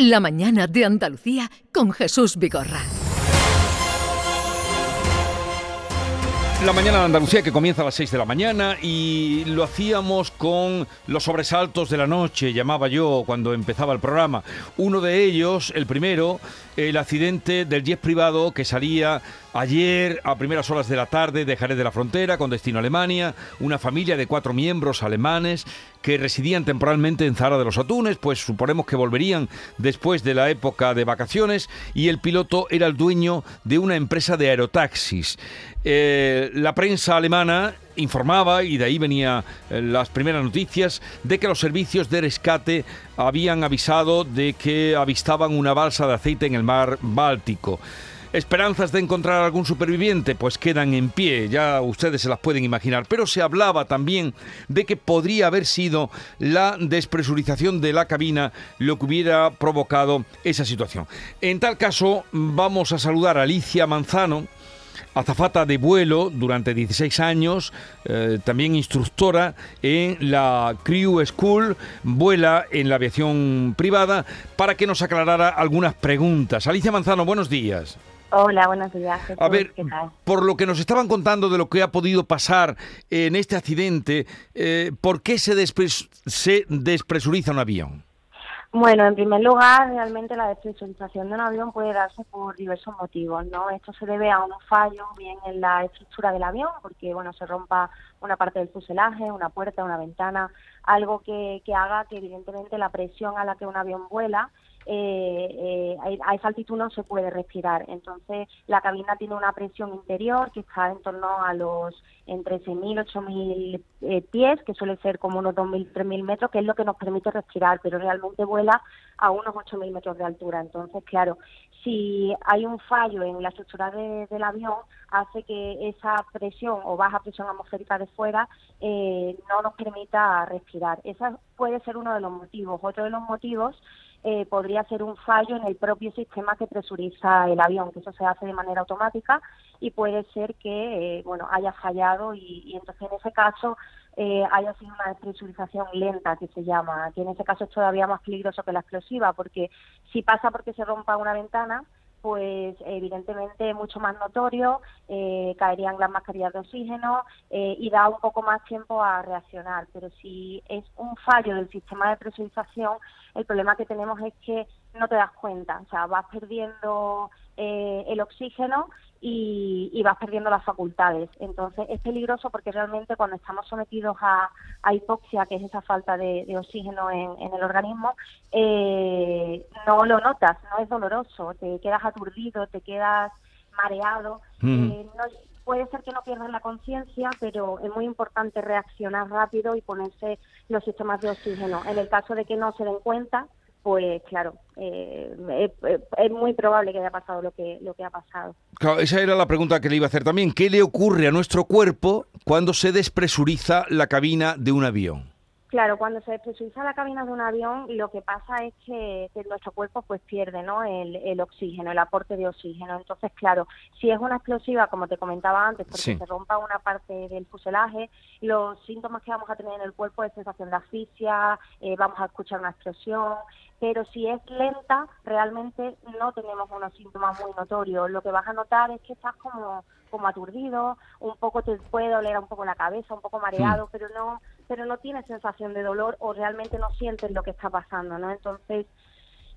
La mañana de Andalucía con Jesús Vigorra. La mañana de Andalucía que comienza a las 6 de la mañana y lo hacíamos con los sobresaltos de la noche, llamaba yo cuando empezaba el programa. Uno de ellos, el primero, el accidente del jet privado que salía ayer a primeras horas de la tarde de Jerez de la Frontera con destino a Alemania, una familia de cuatro miembros alemanes que residían temporalmente en Zara de los Atunes, pues suponemos que volverían después de la época de vacaciones y el piloto era el dueño de una empresa de aerotaxis. Eh, la prensa alemana informaba, y de ahí venían eh, las primeras noticias, de que los servicios de rescate habían avisado de que avistaban una balsa de aceite en el mar Báltico. Esperanzas de encontrar algún superviviente pues quedan en pie, ya ustedes se las pueden imaginar, pero se hablaba también de que podría haber sido la despresurización de la cabina lo que hubiera provocado esa situación. En tal caso, vamos a saludar a Alicia Manzano, azafata de vuelo durante 16 años, eh, también instructora en la Crew School, vuela en la aviación privada, para que nos aclarara algunas preguntas. Alicia Manzano, buenos días. Hola, buenos días. A ver, por lo que nos estaban contando de lo que ha podido pasar en este accidente, eh, ¿por qué se, se despresuriza un avión? Bueno, en primer lugar, realmente la despresurización de un avión puede darse por diversos motivos, ¿no? Esto se debe a un fallo bien en la estructura del avión, porque, bueno, se rompa una parte del fuselaje, una puerta, una ventana, algo que, que haga que, evidentemente, la presión a la que un avión vuela eh, eh, a esa altitud no se puede respirar. Entonces, la cabina tiene una presión interior que está en torno a los entre 6.000 8.000 eh, pies, que suele ser como unos 2.000, 3.000 metros, que es lo que nos permite respirar, pero realmente vuela a unos 8.000 metros de altura. Entonces, claro, si hay un fallo en la estructura del avión, hace que esa presión o baja presión atmosférica de fuera eh, no nos permita respirar. Ese puede ser uno de los motivos. Otro de los motivos eh, podría ser un fallo en el propio sistema que presuriza el avión, que eso se hace de manera automática y puede ser que eh, bueno haya fallado y, entonces en ese caso eh, haya sido una despresurización lenta que se llama, que en ese caso es todavía más peligroso que la explosiva, porque si pasa porque se rompa una ventana, pues evidentemente mucho más notorio, eh, caerían las mascarillas de oxígeno eh, y da un poco más tiempo a reaccionar. Pero si es un fallo del sistema de presurización, el problema que tenemos es que no te das cuenta, o sea, vas perdiendo eh, el oxígeno y, vas perdiendo las facultades. Entonces es peligroso porque realmente cuando estamos sometidos a, hipoxia, que es esa falta de, oxígeno en, el organismo, eh, no lo notas, no es doloroso, te quedas aturdido, te quedas mareado. Mm. Eh, puede ser que no pierdas la conciencia, pero es muy importante reaccionar rápido y ponerse los sistemas de oxígeno. En el caso de que no se den cuenta, pues claro, eh, es, muy probable que haya pasado lo que, lo que ha pasado. Claro, esa era la pregunta que le iba a hacer también. ¿Qué le ocurre a nuestro cuerpo cuando se despresuriza la cabina de un avión? Claro, cuando se despresuriza la cabina de un avión, lo que pasa es que, nuestro cuerpo pues pierde ¿no? el, oxígeno, el aporte de oxígeno. Entonces, claro, si es una explosiva, como te comentaba antes, porque se rompa una parte del fuselaje, los síntomas que vamos a tener en el cuerpo es sensación de asfixia, eh, vamos a escuchar una explosión, pero si es lenta, realmente no tenemos unos síntomas muy notorios. Lo que vas a notar es que estás como, como aturdido, un poco te puede doler un poco la cabeza, un poco mareado, hmm. pero no pero no tienes sensación de dolor o realmente no sientes lo que está pasando, ¿no? Entonces,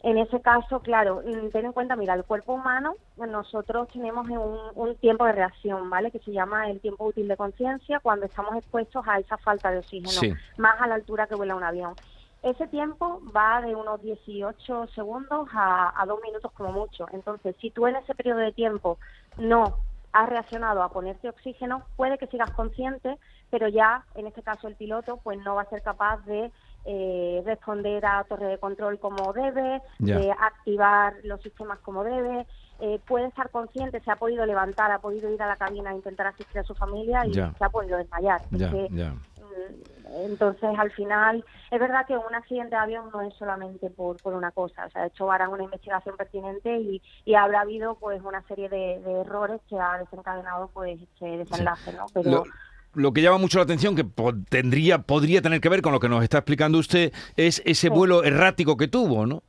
en ese caso, claro, mm, ten en cuenta, mira, el cuerpo humano, nosotros tenemos un, un tiempo de reacción, ¿vale? Que se llama el tiempo útil de conciencia cuando estamos expuestos a esa falta de oxígeno, más a la altura que vuela un avión. Ese tiempo va de unos 18 segundos a, dos minutos como mucho. Entonces, si tú en ese periodo de tiempo no has reaccionado a ponerte oxígeno, puede que sigas consciente, pero ya, en este caso el piloto, pues no va a ser capaz de eh, responder a torre de control como debe, de activar los sistemas como debe. Eh, puede estar consciente, se ha podido levantar, ha podido ir a la cabina a intentar asistir a su familia y se ha podido desmayar. Entonces, al final, es verdad que un accidente de avión no es solamente por, por una cosa. O sea, de hecho, harán una investigación pertinente y, y habrá habido pues una serie de, errores que ha desencadenado pues este desenlace, ¿no? Pero... Lo que llama mucho la atención, que tendría, podría tener que ver con lo que nos está explicando usted, es ese vuelo errático que tuvo, ¿no?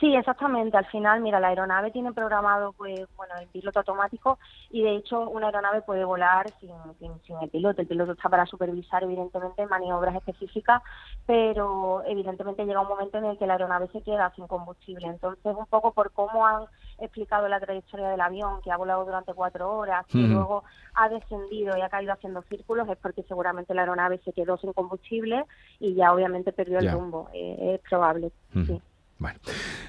Sí, exactamente. Al final, mira, la aeronave tiene programado, pues, bueno, el piloto automático y de hecho una aeronave puede volar sin, sin, el piloto. El piloto está para supervisar, evidentemente, maniobras específicas, pero evidentemente llega un momento en el que la aeronave se queda sin combustible. Entonces, un poco por cómo han explicado la trayectoria del avión, que ha volado durante cuatro horas, y luego ha descendido y ha caído haciendo círculos, es porque seguramente la aeronave se quedó sin combustible y ya obviamente perdió el rumbo. Eh, es probable, sí. Bueno,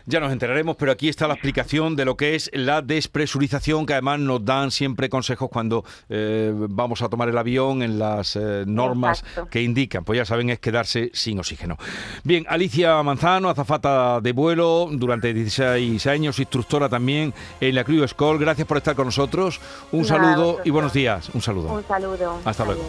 ya nos enteraremos, pero aquí está la explicación de lo que es la despresurización, que además nos dan siempre consejos cuando eh, vamos a tomar el avión en las eh, normas que indican. Pues ya saben, es quedarse sin oxígeno. Bien, Alicia Manzano, azafata de vuelo durante 16 años, instructora también en la Crew School. Gracias por estar con nosotros. Un saludo y buenos días. Un saludo. Un saludo. Hasta luego.